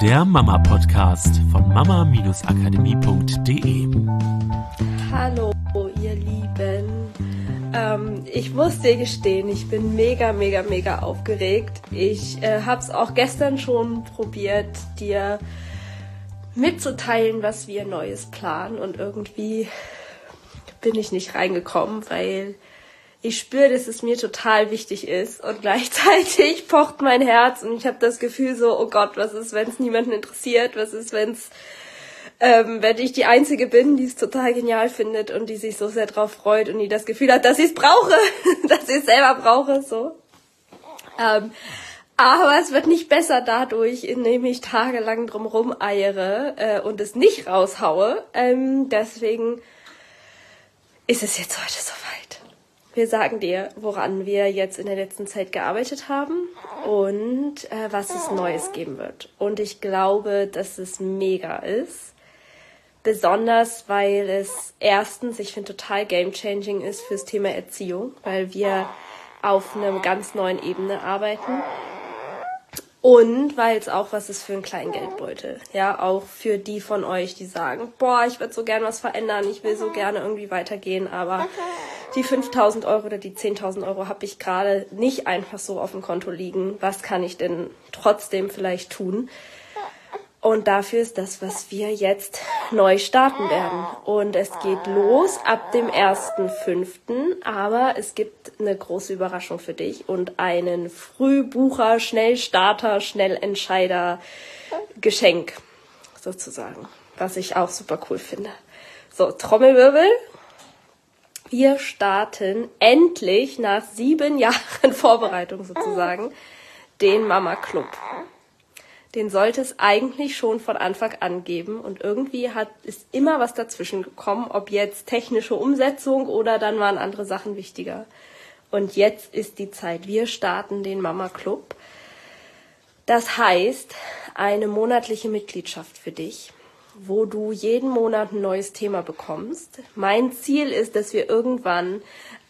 der Mama-Podcast von mama-akademie.de. Hallo, ihr Lieben. Ähm, ich muss dir gestehen, ich bin mega, mega, mega aufgeregt. Ich äh, habe es auch gestern schon probiert, dir mitzuteilen, was wir Neues planen und irgendwie bin ich nicht reingekommen, weil ich spüre, dass es mir total wichtig ist und gleichzeitig pocht mein Herz und ich habe das Gefühl so, oh Gott, was ist, wenn es niemanden interessiert? Was ist, wenn es ähm, wenn ich die Einzige bin, die es total genial findet und die sich so sehr drauf freut und die das Gefühl hat, dass ich es brauche, dass ich es selber brauche, so. Ähm, aber es wird nicht besser dadurch, indem ich tagelang drumherum eiere äh, und es nicht raushaue. Ähm, deswegen ist es jetzt heute soweit. Wir sagen dir, woran wir jetzt in der letzten Zeit gearbeitet haben und äh, was es Neues geben wird. Und ich glaube, dass es mega ist. Besonders, weil es erstens, ich finde, total game-changing ist fürs Thema Erziehung, weil wir auf einer ganz neuen Ebene arbeiten. Und weil es auch was ist für einen kleinen Geldbeutel. Ja, auch für die von euch, die sagen, boah, ich würde so gerne was verändern, ich will so gerne irgendwie weitergehen, aber die 5000 Euro oder die 10.000 Euro habe ich gerade nicht einfach so auf dem Konto liegen. Was kann ich denn trotzdem vielleicht tun? Und dafür ist das, was wir jetzt neu starten werden. Und es geht los ab dem 1.5. Aber es gibt eine große Überraschung für dich und einen Frühbucher, Schnellstarter, Schnellentscheider Geschenk sozusagen. Was ich auch super cool finde. So, Trommelwirbel. Wir starten endlich nach sieben Jahren Vorbereitung sozusagen den Mama Club den sollte es eigentlich schon von Anfang an geben. Und irgendwie hat, ist immer was dazwischen gekommen, ob jetzt technische Umsetzung oder dann waren andere Sachen wichtiger. Und jetzt ist die Zeit. Wir starten den Mama Club. Das heißt, eine monatliche Mitgliedschaft für dich, wo du jeden Monat ein neues Thema bekommst. Mein Ziel ist, dass wir irgendwann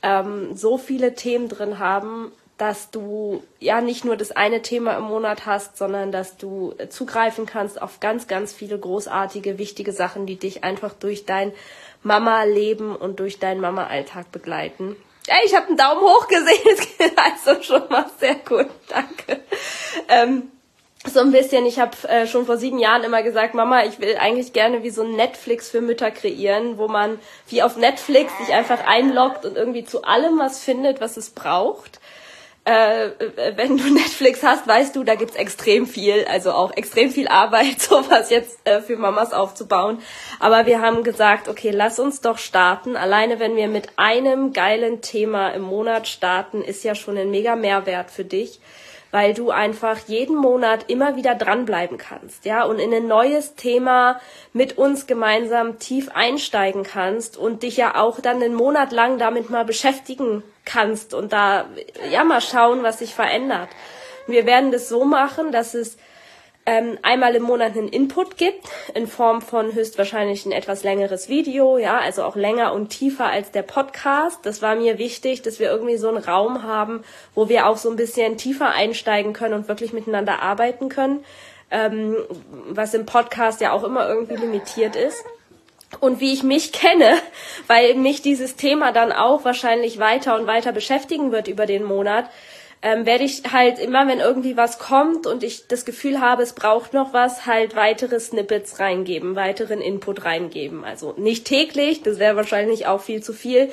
ähm, so viele Themen drin haben, dass du ja nicht nur das eine Thema im Monat hast, sondern dass du zugreifen kannst auf ganz, ganz viele großartige, wichtige Sachen, die dich einfach durch dein Mama-Leben und durch deinen Mama-Alltag begleiten. Ey, ich habe einen Daumen hoch gesehen, also schon mal sehr gut, danke. Ähm, so ein bisschen, ich habe äh, schon vor sieben Jahren immer gesagt, Mama, ich will eigentlich gerne wie so ein Netflix für Mütter kreieren, wo man wie auf Netflix sich einfach einloggt und irgendwie zu allem was findet, was es braucht äh, wenn du Netflix hast, weißt du, da gibt's extrem viel, also auch extrem viel Arbeit, sowas jetzt äh, für Mamas aufzubauen. Aber wir haben gesagt, okay, lass uns doch starten. Alleine wenn wir mit einem geilen Thema im Monat starten, ist ja schon ein mega Mehrwert für dich weil du einfach jeden Monat immer wieder dranbleiben kannst, ja, und in ein neues Thema mit uns gemeinsam tief einsteigen kannst und dich ja auch dann einen Monat lang damit mal beschäftigen kannst und da, ja, mal schauen, was sich verändert. Wir werden das so machen, dass es ähm, einmal im Monat einen Input gibt, in Form von höchstwahrscheinlich ein etwas längeres Video, ja, also auch länger und tiefer als der Podcast. Das war mir wichtig, dass wir irgendwie so einen Raum haben, wo wir auch so ein bisschen tiefer einsteigen können und wirklich miteinander arbeiten können, ähm, was im Podcast ja auch immer irgendwie limitiert ist. Und wie ich mich kenne, weil mich dieses Thema dann auch wahrscheinlich weiter und weiter beschäftigen wird über den Monat, ähm, werde ich halt immer, wenn irgendwie was kommt und ich das Gefühl habe, es braucht noch was, halt weitere Snippets reingeben, weiteren Input reingeben. Also nicht täglich, das wäre wahrscheinlich auch viel zu viel.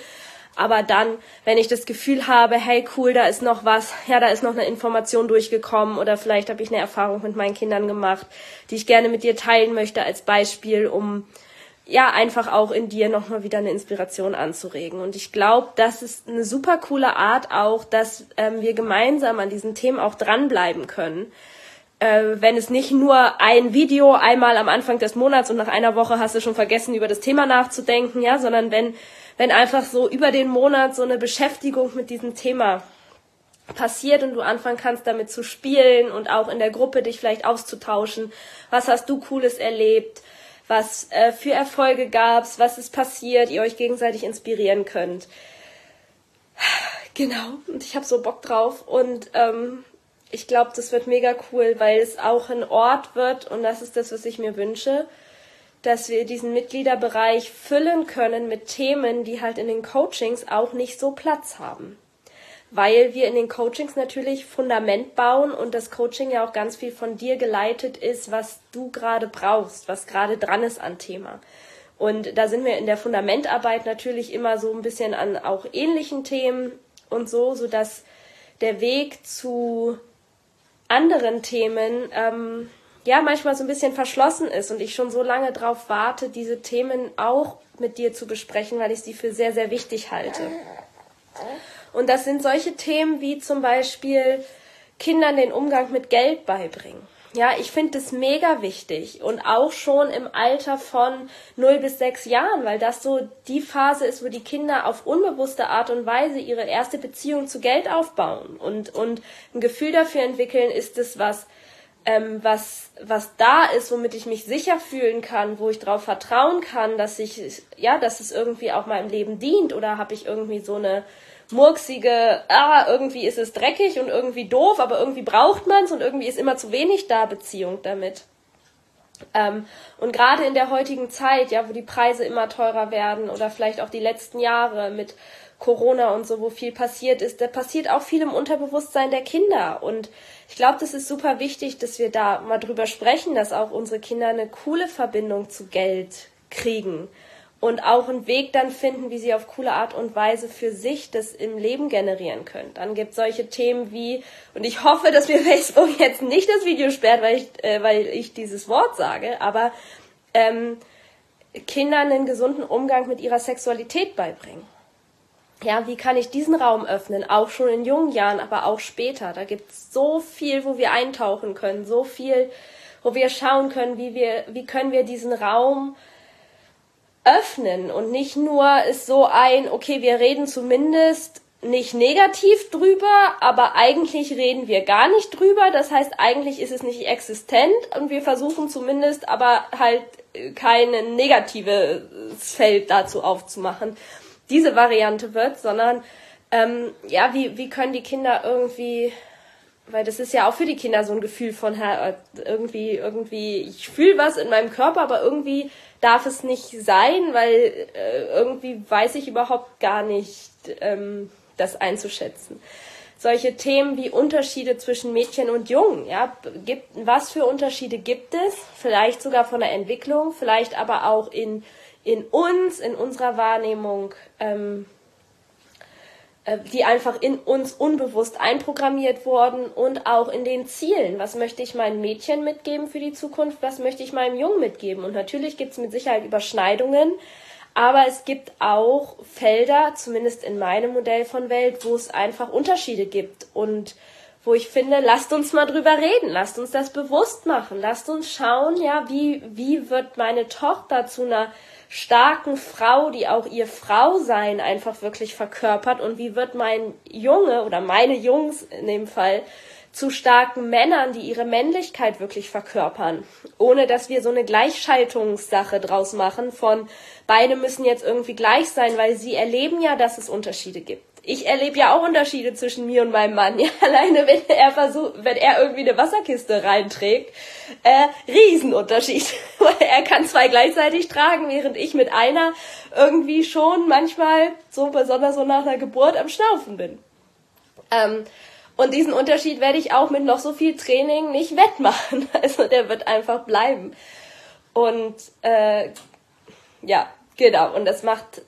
Aber dann, wenn ich das Gefühl habe, hey cool, da ist noch was, ja, da ist noch eine Information durchgekommen oder vielleicht habe ich eine Erfahrung mit meinen Kindern gemacht, die ich gerne mit dir teilen möchte als Beispiel, um ja, einfach auch in dir nochmal wieder eine Inspiration anzuregen. Und ich glaube, das ist eine super coole Art auch, dass ähm, wir gemeinsam an diesen Themen auch dranbleiben können. Äh, wenn es nicht nur ein Video einmal am Anfang des Monats und nach einer Woche hast du schon vergessen, über das Thema nachzudenken, ja, sondern wenn, wenn einfach so über den Monat so eine Beschäftigung mit diesem Thema passiert und du anfangen kannst damit zu spielen und auch in der Gruppe dich vielleicht auszutauschen. Was hast du Cooles erlebt? Was äh, für Erfolge gab's, was ist passiert, ihr euch gegenseitig inspirieren könnt. Genau, und ich habe so Bock drauf und ähm, ich glaube, das wird mega cool, weil es auch ein Ort wird und das ist das, was ich mir wünsche, dass wir diesen Mitgliederbereich füllen können mit Themen, die halt in den Coachings auch nicht so Platz haben. Weil wir in den Coachings natürlich Fundament bauen und das Coaching ja auch ganz viel von dir geleitet ist, was du gerade brauchst, was gerade dran ist an Thema. Und da sind wir in der Fundamentarbeit natürlich immer so ein bisschen an auch ähnlichen Themen und so, so dass der Weg zu anderen Themen ähm, ja manchmal so ein bisschen verschlossen ist und ich schon so lange darauf warte, diese Themen auch mit dir zu besprechen, weil ich sie für sehr, sehr wichtig halte. Und das sind solche Themen wie zum Beispiel Kindern den Umgang mit Geld beibringen. Ja, ich finde das mega wichtig und auch schon im Alter von 0 bis 6 Jahren, weil das so die Phase ist, wo die Kinder auf unbewusste Art und Weise ihre erste Beziehung zu Geld aufbauen und, und ein Gefühl dafür entwickeln, ist es was, ähm, was, was da ist, womit ich mich sicher fühlen kann, wo ich darauf vertrauen kann, dass ich, ja, dass es irgendwie auch meinem Leben dient oder habe ich irgendwie so eine murksige, ah, irgendwie ist es dreckig und irgendwie doof, aber irgendwie braucht man es und irgendwie ist immer zu wenig da Beziehung damit. Ähm, und gerade in der heutigen Zeit, ja, wo die Preise immer teurer werden oder vielleicht auch die letzten Jahre mit Corona und so, wo viel passiert ist, da passiert auch viel im Unterbewusstsein der Kinder. Und ich glaube, das ist super wichtig, dass wir da mal drüber sprechen, dass auch unsere Kinder eine coole Verbindung zu Geld kriegen und auch einen Weg dann finden, wie sie auf coole Art und Weise für sich das im Leben generieren können. Dann gibt es solche Themen wie, und ich hoffe, dass mir Facebook jetzt nicht das Video sperrt, weil ich, äh, weil ich dieses Wort sage, aber ähm, Kindern einen gesunden Umgang mit ihrer Sexualität beibringen. Ja, wie kann ich diesen Raum öffnen? Auch schon in jungen Jahren, aber auch später. Da gibt es so viel, wo wir eintauchen können, so viel, wo wir schauen können, wie wir, wie können wir diesen Raum öffnen und nicht nur ist so ein, okay, wir reden zumindest nicht negativ drüber, aber eigentlich reden wir gar nicht drüber. Das heißt, eigentlich ist es nicht existent und wir versuchen zumindest aber halt kein negatives Feld dazu aufzumachen. Diese Variante wird, sondern ähm, ja, wie, wie können die Kinder irgendwie weil das ist ja auch für die Kinder so ein Gefühl von irgendwie, irgendwie, ich fühle was in meinem Körper, aber irgendwie darf es nicht sein, weil äh, irgendwie weiß ich überhaupt gar nicht, ähm, das einzuschätzen. Solche Themen wie Unterschiede zwischen Mädchen und Jungen, ja, gibt, was für Unterschiede gibt es? Vielleicht sogar von der Entwicklung, vielleicht aber auch in, in uns, in unserer Wahrnehmung, ähm, äh, die einfach in uns unbewusst einprogrammiert wurden und auch in den Zielen. Was möchte ich meinen Mädchen mitgeben für die Zukunft? Was möchte ich meinem Jungen mitgeben? Und natürlich gibt es mit Sicherheit Überschneidungen, aber es gibt auch Felder, zumindest in meinem Modell von Welt, wo es einfach Unterschiede gibt und wo ich finde, lasst uns mal drüber reden, lasst uns das bewusst machen, lasst uns schauen, ja, wie, wie wird meine Tochter zu einer starken Frau, die auch ihr Frausein einfach wirklich verkörpert. Und wie wird mein Junge oder meine Jungs in dem Fall zu starken Männern, die ihre Männlichkeit wirklich verkörpern, ohne dass wir so eine Gleichschaltungssache draus machen von beide müssen jetzt irgendwie gleich sein, weil sie erleben ja, dass es Unterschiede gibt ich erlebe ja auch Unterschiede zwischen mir und meinem Mann. Ja, alleine wenn er versucht, wenn er irgendwie eine Wasserkiste reinträgt, äh, Riesenunterschied. er kann zwei gleichzeitig tragen, während ich mit einer irgendwie schon manchmal so besonders so nach der Geburt am Schnaufen bin. Ähm, und diesen Unterschied werde ich auch mit noch so viel Training nicht wettmachen. Also der wird einfach bleiben. Und äh, ja, genau. Und das macht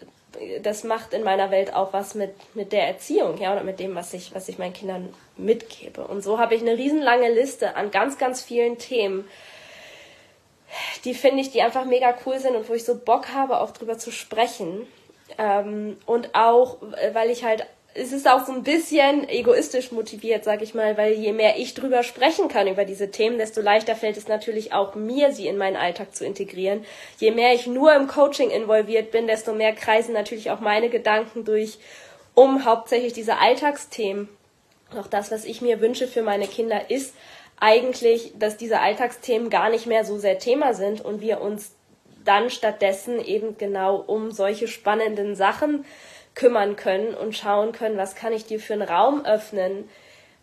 das macht in meiner Welt auch was mit, mit der Erziehung, ja, oder mit dem, was ich, was ich meinen Kindern mitgebe. Und so habe ich eine riesenlange Liste an ganz, ganz vielen Themen, die finde ich, die einfach mega cool sind und wo ich so Bock habe, auch drüber zu sprechen. Ähm, und auch, weil ich halt es ist auch so ein bisschen egoistisch motiviert, sag ich mal, weil je mehr ich drüber sprechen kann über diese Themen, desto leichter fällt es natürlich auch mir, sie in meinen Alltag zu integrieren. Je mehr ich nur im Coaching involviert bin, desto mehr kreisen natürlich auch meine Gedanken durch um hauptsächlich diese Alltagsthemen. Auch das, was ich mir wünsche für meine Kinder, ist eigentlich, dass diese Alltagsthemen gar nicht mehr so sehr Thema sind und wir uns dann stattdessen eben genau um solche spannenden Sachen kümmern können und schauen können, was kann ich dir für einen Raum öffnen,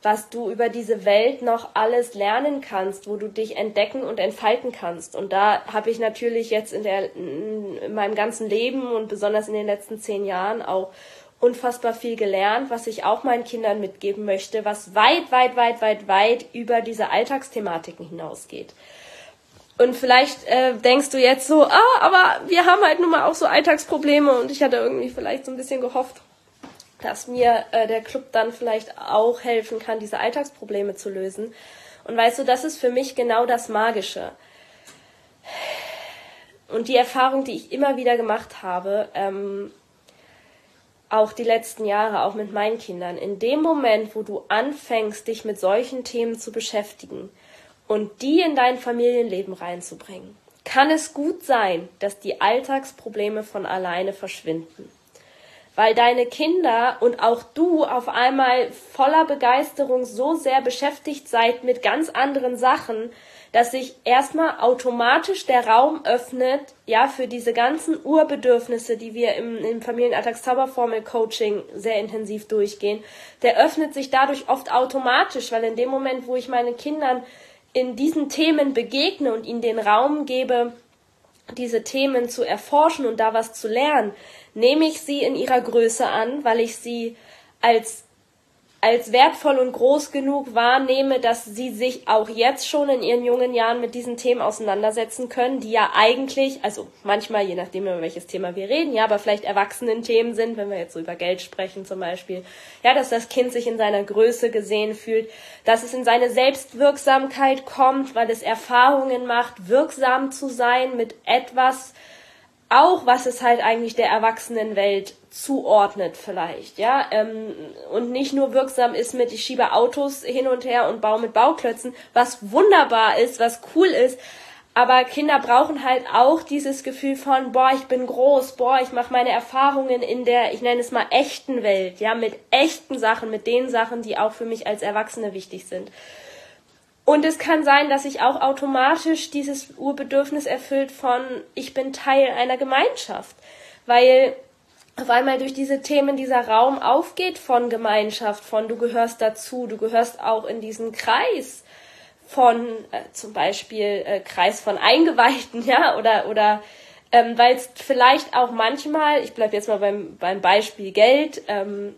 was du über diese Welt noch alles lernen kannst, wo du dich entdecken und entfalten kannst. Und da habe ich natürlich jetzt in, der, in meinem ganzen Leben und besonders in den letzten zehn Jahren auch unfassbar viel gelernt, was ich auch meinen Kindern mitgeben möchte, was weit, weit, weit, weit, weit über diese Alltagsthematiken hinausgeht. Und vielleicht äh, denkst du jetzt so, ah, aber wir haben halt nun mal auch so Alltagsprobleme und ich hatte irgendwie vielleicht so ein bisschen gehofft, dass mir äh, der Club dann vielleicht auch helfen kann, diese Alltagsprobleme zu lösen. Und weißt du, das ist für mich genau das Magische. Und die Erfahrung, die ich immer wieder gemacht habe, ähm, auch die letzten Jahre, auch mit meinen Kindern, in dem Moment, wo du anfängst, dich mit solchen Themen zu beschäftigen und die in dein Familienleben reinzubringen, kann es gut sein, dass die Alltagsprobleme von alleine verschwinden. Weil deine Kinder und auch du auf einmal voller Begeisterung so sehr beschäftigt seid mit ganz anderen Sachen, dass sich erstmal automatisch der Raum öffnet, ja, für diese ganzen Urbedürfnisse, die wir im, im Familienalltagszauberformel-Coaching sehr intensiv durchgehen, der öffnet sich dadurch oft automatisch, weil in dem Moment, wo ich meinen Kindern in diesen Themen begegne und ihnen den Raum gebe, diese Themen zu erforschen und da was zu lernen, nehme ich sie in ihrer Größe an, weil ich sie als als wertvoll und groß genug wahrnehme, dass sie sich auch jetzt schon in ihren jungen Jahren mit diesen Themen auseinandersetzen können, die ja eigentlich, also manchmal, je nachdem, über welches Thema wir reden, ja, aber vielleicht erwachsenen Themen sind, wenn wir jetzt so über Geld sprechen zum Beispiel, ja, dass das Kind sich in seiner Größe gesehen fühlt, dass es in seine Selbstwirksamkeit kommt, weil es Erfahrungen macht, wirksam zu sein mit etwas, auch was es halt eigentlich der Erwachsenenwelt zuordnet vielleicht, ja, ähm, und nicht nur wirksam ist mit ich schiebe Autos hin und her und baue mit Bauklötzen, was wunderbar ist, was cool ist, aber Kinder brauchen halt auch dieses Gefühl von boah, ich bin groß, boah, ich mache meine Erfahrungen in der, ich nenne es mal echten Welt, ja, mit echten Sachen, mit den Sachen, die auch für mich als Erwachsene wichtig sind. Und es kann sein, dass sich auch automatisch dieses Urbedürfnis erfüllt von, ich bin Teil einer Gemeinschaft. Weil auf einmal durch diese Themen dieser Raum aufgeht von Gemeinschaft, von du gehörst dazu, du gehörst auch in diesen Kreis von äh, zum Beispiel äh, Kreis von Eingeweihten, ja, oder, oder ähm, weil es vielleicht auch manchmal, ich bleibe jetzt mal beim, beim Beispiel Geld, ähm,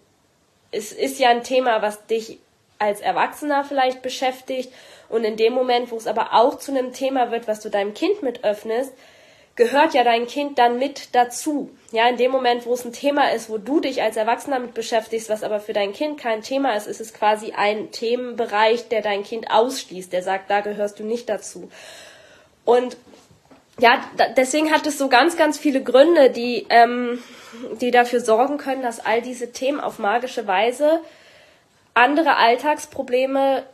es ist ja ein Thema, was dich als Erwachsener vielleicht beschäftigt und in dem Moment, wo es aber auch zu einem Thema wird, was du deinem Kind mit öffnest, gehört ja dein Kind dann mit dazu. Ja, in dem Moment, wo es ein Thema ist, wo du dich als Erwachsener mit beschäftigst, was aber für dein Kind kein Thema ist, ist es quasi ein Themenbereich, der dein Kind ausschließt, der sagt, da gehörst du nicht dazu. Und ja, deswegen hat es so ganz, ganz viele Gründe, die, ähm, die dafür sorgen können, dass all diese Themen auf magische Weise andere Alltagsprobleme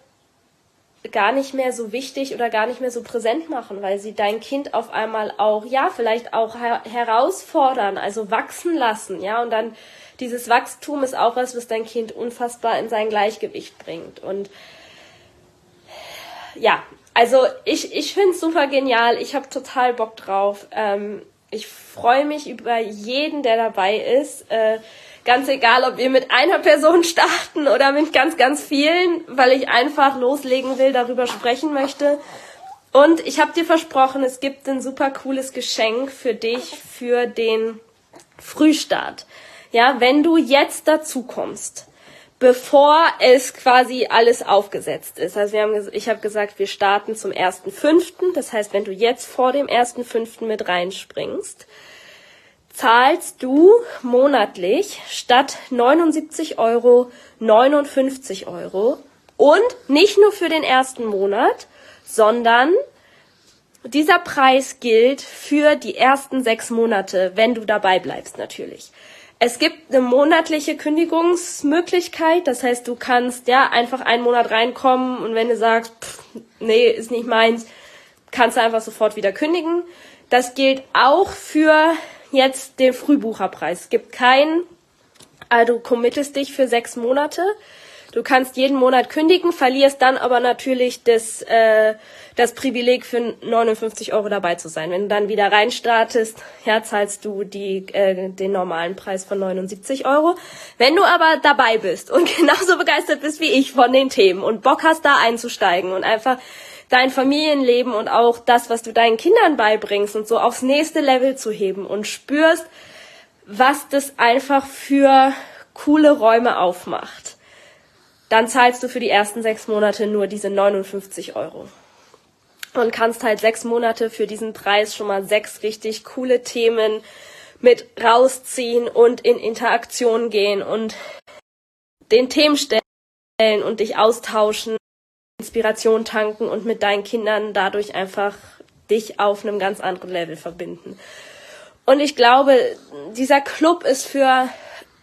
gar nicht mehr so wichtig oder gar nicht mehr so präsent machen, weil sie dein Kind auf einmal auch, ja, vielleicht auch her herausfordern, also wachsen lassen, ja, und dann dieses Wachstum ist auch was, was dein Kind unfassbar in sein Gleichgewicht bringt. Und ja, also ich, ich finde es super genial, ich habe total Bock drauf. Ähm, ich freue mich über jeden, der dabei ist. Äh, Ganz egal, ob wir mit einer Person starten oder mit ganz, ganz vielen, weil ich einfach loslegen will, darüber sprechen möchte. Und ich habe dir versprochen, es gibt ein super cooles Geschenk für dich für den Frühstart. Ja, wenn du jetzt dazu kommst, bevor es quasi alles aufgesetzt ist. Also wir haben, ich habe gesagt, wir starten zum 1.5. Das heißt, wenn du jetzt vor dem 1.5. mit reinspringst, zahlst du monatlich statt 79 Euro 59 Euro und nicht nur für den ersten Monat, sondern dieser Preis gilt für die ersten sechs Monate, wenn du dabei bleibst natürlich. Es gibt eine monatliche Kündigungsmöglichkeit, das heißt, du kannst ja einfach einen Monat reinkommen und wenn du sagst, pff, nee, ist nicht meins, kannst du einfach sofort wieder kündigen. Das gilt auch für jetzt den Frühbucherpreis. Es gibt keinen, also du committest dich für sechs Monate. Du kannst jeden Monat kündigen, verlierst dann aber natürlich das, äh, das Privileg für 59 Euro dabei zu sein. Wenn du dann wieder reinstartest, ja, zahlst du die, äh, den normalen Preis von 79 Euro. Wenn du aber dabei bist und genauso begeistert bist wie ich von den Themen und Bock hast, da einzusteigen und einfach dein Familienleben und auch das, was du deinen Kindern beibringst und so aufs nächste Level zu heben und spürst, was das einfach für coole Räume aufmacht, dann zahlst du für die ersten sechs Monate nur diese 59 Euro. Und kannst halt sechs Monate für diesen Preis schon mal sechs richtig coole Themen mit rausziehen und in Interaktion gehen und den Themen stellen und dich austauschen, Inspiration tanken und mit deinen Kindern dadurch einfach dich auf einem ganz anderen Level verbinden. Und ich glaube, dieser Club ist für,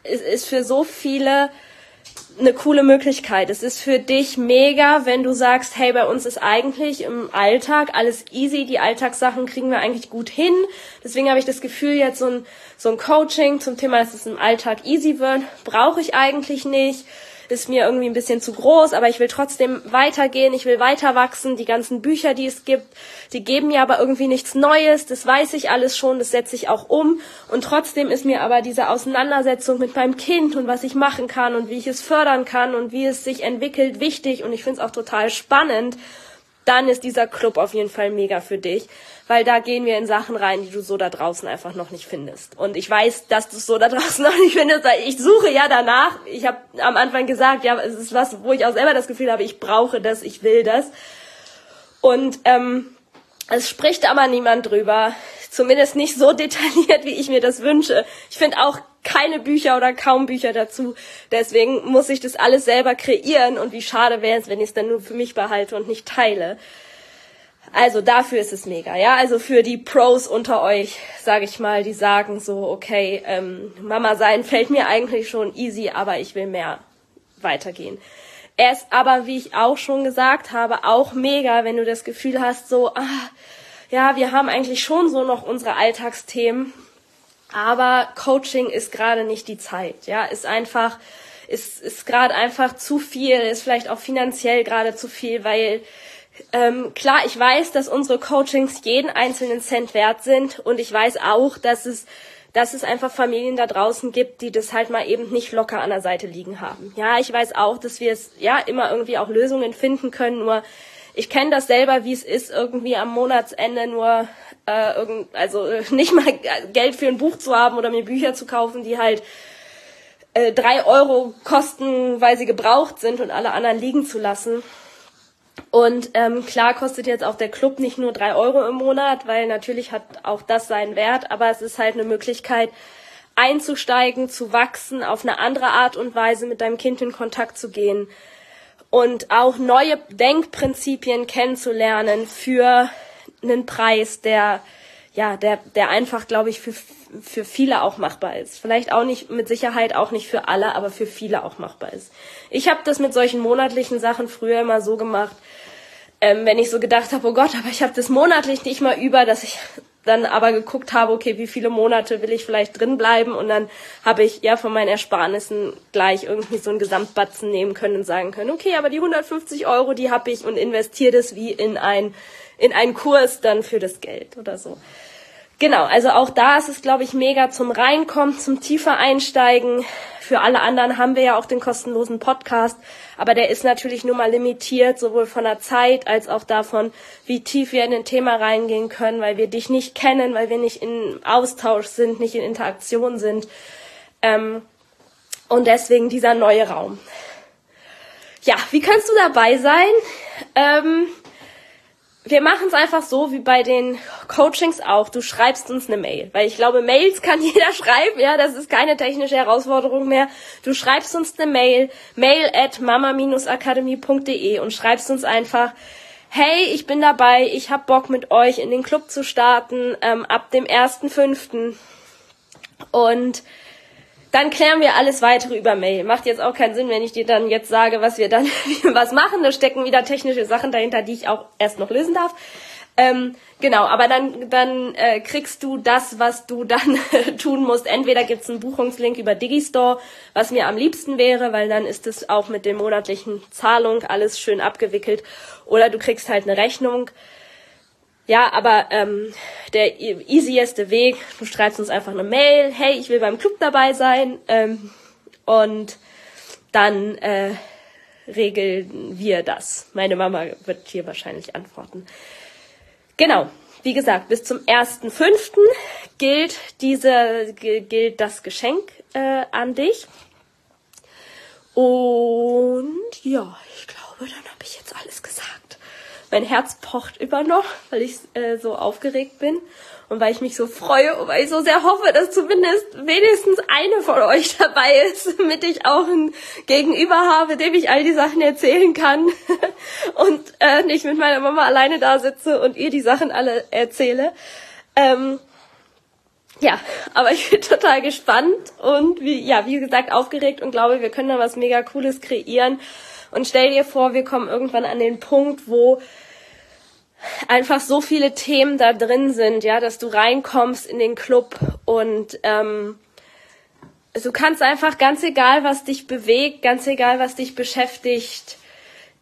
ist, ist für so viele eine coole Möglichkeit. Es ist für dich mega, wenn du sagst, hey, bei uns ist eigentlich im Alltag alles easy, die Alltagssachen kriegen wir eigentlich gut hin. Deswegen habe ich das Gefühl, jetzt so ein, so ein Coaching zum Thema, dass es im Alltag easy wird, brauche ich eigentlich nicht ist mir irgendwie ein bisschen zu groß, aber ich will trotzdem weitergehen, ich will weiter wachsen. Die ganzen Bücher, die es gibt, die geben mir aber irgendwie nichts Neues, das weiß ich alles schon, das setze ich auch um. Und trotzdem ist mir aber diese Auseinandersetzung mit meinem Kind und was ich machen kann und wie ich es fördern kann und wie es sich entwickelt wichtig. Und ich finde es auch total spannend dann ist dieser Club auf jeden Fall mega für dich, weil da gehen wir in Sachen rein, die du so da draußen einfach noch nicht findest. Und ich weiß, dass du es so da draußen noch nicht findest, weil ich suche ja danach. Ich habe am Anfang gesagt, ja, es ist was, wo ich auch selber das Gefühl habe, ich brauche das, ich will das. Und ähm, es spricht aber niemand drüber, zumindest nicht so detailliert, wie ich mir das wünsche. Ich finde auch keine Bücher oder kaum Bücher dazu. Deswegen muss ich das alles selber kreieren und wie schade wäre es, wenn ich es dann nur für mich behalte und nicht teile. Also dafür ist es mega, ja. Also für die Pros unter euch, sage ich mal, die sagen so, okay, ähm, Mama sein fällt mir eigentlich schon easy, aber ich will mehr weitergehen. Er ist aber, wie ich auch schon gesagt habe, auch mega, wenn du das Gefühl hast, so, ah, ja, wir haben eigentlich schon so noch unsere Alltagsthemen, aber Coaching ist gerade nicht die Zeit. Ja, ist einfach, ist, ist gerade einfach zu viel, ist vielleicht auch finanziell gerade zu viel, weil ähm, klar, ich weiß, dass unsere Coachings jeden einzelnen Cent wert sind und ich weiß auch, dass es dass es einfach Familien da draußen gibt, die das halt mal eben nicht locker an der Seite liegen haben. Ja, ich weiß auch, dass wir es ja immer irgendwie auch Lösungen finden können, nur ich kenne das selber, wie es ist, irgendwie am Monatsende nur äh, also äh, nicht mal Geld für ein Buch zu haben oder mir Bücher zu kaufen, die halt äh, drei Euro kosten, weil sie gebraucht sind und alle anderen liegen zu lassen. Und ähm, klar kostet jetzt auch der Club nicht nur drei Euro im Monat, weil natürlich hat auch das seinen Wert, aber es ist halt eine Möglichkeit, einzusteigen, zu wachsen, auf eine andere Art und Weise mit deinem Kind in Kontakt zu gehen und auch neue Denkprinzipien kennenzulernen für einen Preis, der ja, der, der einfach, glaube ich, für, für viele auch machbar ist. Vielleicht auch nicht, mit Sicherheit auch nicht für alle, aber für viele auch machbar ist. Ich habe das mit solchen monatlichen Sachen früher immer so gemacht, ähm, wenn ich so gedacht habe, oh Gott, aber ich habe das monatlich nicht mal über, dass ich dann aber geguckt habe, okay, wie viele Monate will ich vielleicht drin bleiben und dann habe ich ja von meinen Ersparnissen gleich irgendwie so einen Gesamtbatzen nehmen können und sagen können, okay, aber die 150 Euro, die habe ich und investiere das wie in ein in einen Kurs dann für das Geld oder so. Genau, also auch da ist es, glaube ich, mega zum Reinkommen, zum tiefer Einsteigen. Für alle anderen haben wir ja auch den kostenlosen Podcast, aber der ist natürlich nur mal limitiert, sowohl von der Zeit als auch davon, wie tief wir in ein Thema reingehen können, weil wir dich nicht kennen, weil wir nicht in Austausch sind, nicht in Interaktion sind. Ähm, und deswegen dieser neue Raum. Ja, wie kannst du dabei sein? Ähm, wir machen es einfach so wie bei den Coachings auch. Du schreibst uns eine Mail, weil ich glaube, Mails kann jeder schreiben. Ja, das ist keine technische Herausforderung mehr. Du schreibst uns eine Mail, mail at mama-akademie.de und schreibst uns einfach, hey, ich bin dabei, ich hab Bock mit euch in den Club zu starten ähm, ab dem 1.5. Und dann klären wir alles weitere über Mail. Macht jetzt auch keinen Sinn, wenn ich dir dann jetzt sage, was wir dann was machen. Da stecken wieder technische Sachen dahinter, die ich auch erst noch lösen darf. Ähm, genau, aber dann, dann äh, kriegst du das, was du dann tun musst. Entweder gibt's einen Buchungslink über Digistore, was mir am liebsten wäre, weil dann ist es auch mit der monatlichen Zahlung alles schön abgewickelt. Oder du kriegst halt eine Rechnung. Ja, aber ähm, der e-, easieste Weg, du schreibst uns einfach eine Mail, hey, ich will beim Club dabei sein. Ähm, und dann äh, regeln wir das. Meine Mama wird hier wahrscheinlich antworten. Genau. Wie gesagt, bis zum 1.5. gilt diese, gilt das Geschenk äh, an dich. Und ja, ich glaube, dann habe ich jetzt alles gesagt. Mein Herz pocht immer noch, weil ich äh, so aufgeregt bin und weil ich mich so freue und weil ich so sehr hoffe, dass zumindest wenigstens eine von euch dabei ist, damit ich auch ein Gegenüber habe, dem ich all die Sachen erzählen kann und äh, nicht mit meiner Mama alleine da sitze und ihr die Sachen alle erzähle. Ähm, ja, aber ich bin total gespannt und wie, ja, wie gesagt, aufgeregt und glaube, wir können da was mega Cooles kreieren. Und stell dir vor, wir kommen irgendwann an den Punkt, wo einfach so viele Themen da drin sind, ja, dass du reinkommst in den Club und ähm, du kannst einfach ganz egal, was dich bewegt, ganz egal, was dich beschäftigt,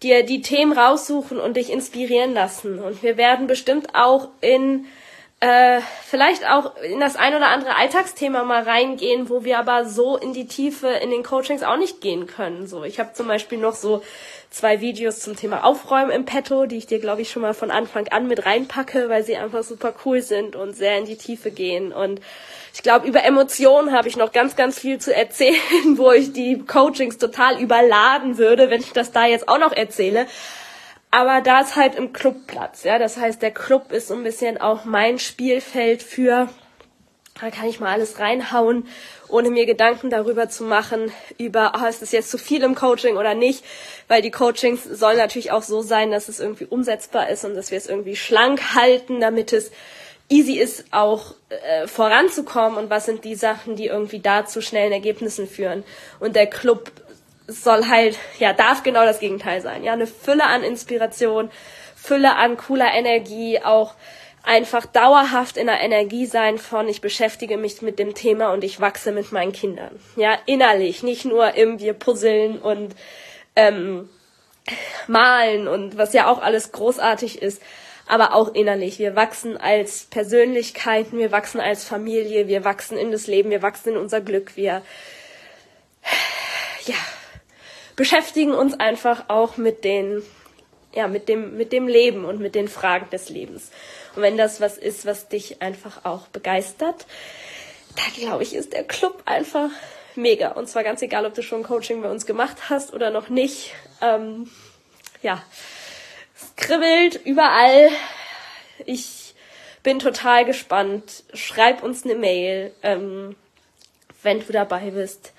dir die Themen raussuchen und dich inspirieren lassen. Und wir werden bestimmt auch in äh, vielleicht auch in das ein oder andere Alltagsthema mal reingehen, wo wir aber so in die Tiefe in den Coachings auch nicht gehen können. So, ich habe zum Beispiel noch so zwei Videos zum Thema Aufräumen im Petto, die ich dir, glaube ich, schon mal von Anfang an mit reinpacke, weil sie einfach super cool sind und sehr in die Tiefe gehen. Und ich glaube, über Emotionen habe ich noch ganz, ganz viel zu erzählen, wo ich die Coachings total überladen würde, wenn ich das da jetzt auch noch erzähle. Aber da ist halt im Club Platz, ja. Das heißt, der Club ist so ein bisschen auch mein Spielfeld für, da kann ich mal alles reinhauen ohne mir Gedanken darüber zu machen, über, oh, ist das jetzt zu viel im Coaching oder nicht, weil die Coachings sollen natürlich auch so sein, dass es irgendwie umsetzbar ist und dass wir es irgendwie schlank halten, damit es easy ist, auch äh, voranzukommen und was sind die Sachen, die irgendwie da zu schnellen Ergebnissen führen. Und der Club soll halt, ja, darf genau das Gegenteil sein. Ja, eine Fülle an Inspiration, Fülle an cooler Energie, auch einfach dauerhaft in der Energie sein von, ich beschäftige mich mit dem Thema und ich wachse mit meinen Kindern. Ja, innerlich, nicht nur im wir puzzeln und ähm, malen und was ja auch alles großartig ist, aber auch innerlich. Wir wachsen als Persönlichkeiten, wir wachsen als Familie, wir wachsen in das Leben, wir wachsen in unser Glück, wir ja, beschäftigen uns einfach auch mit den ja, mit dem, mit dem Leben und mit den Fragen des Lebens. Und wenn das was ist, was dich einfach auch begeistert, da glaube ich, ist der Club einfach mega. Und zwar ganz egal, ob du schon Coaching bei uns gemacht hast oder noch nicht. Ähm, ja, es kribbelt überall. Ich bin total gespannt. Schreib uns eine Mail, ähm, wenn du dabei bist.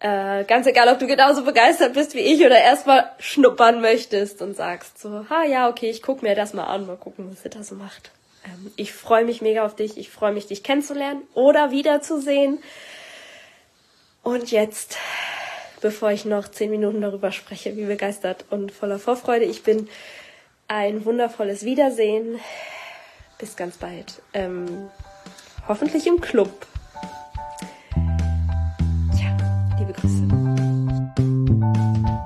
Äh, ganz egal, ob du genauso begeistert bist wie ich oder erstmal schnuppern möchtest und sagst so, ha ja, okay, ich guck mir das mal an, mal gucken, was sie da so macht. Ähm, ich freue mich mega auf dich, ich freue mich, dich kennenzulernen oder wiederzusehen. Und jetzt, bevor ich noch zehn Minuten darüber spreche, wie begeistert und voller Vorfreude ich bin, ein wundervolles Wiedersehen. Bis ganz bald. Ähm, hoffentlich im Club.